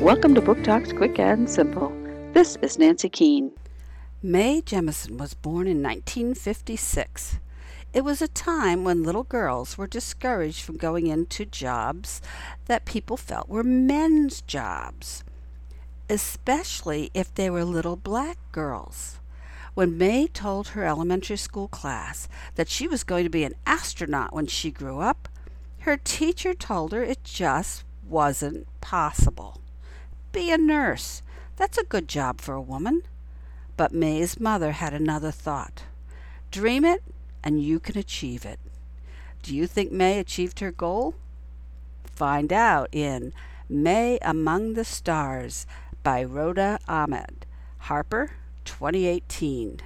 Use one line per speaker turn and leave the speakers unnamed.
Welcome to Book Talks Quick and Simple. This is Nancy Keene.
Mae Jemison was born in 1956. It was a time when little girls were discouraged from going into jobs that people felt were men's jobs, especially if they were little black girls. When Mae told her elementary school class that she was going to be an astronaut when she grew up, her teacher told her it just wasn't possible. Be a nurse. That's a good job for a woman. But Mae's mother had another thought. Dream it, and you can achieve it. Do you think Mae achieved her goal? Find out in Mae Among the Stars by Roda Ahmed. Harper, 2018.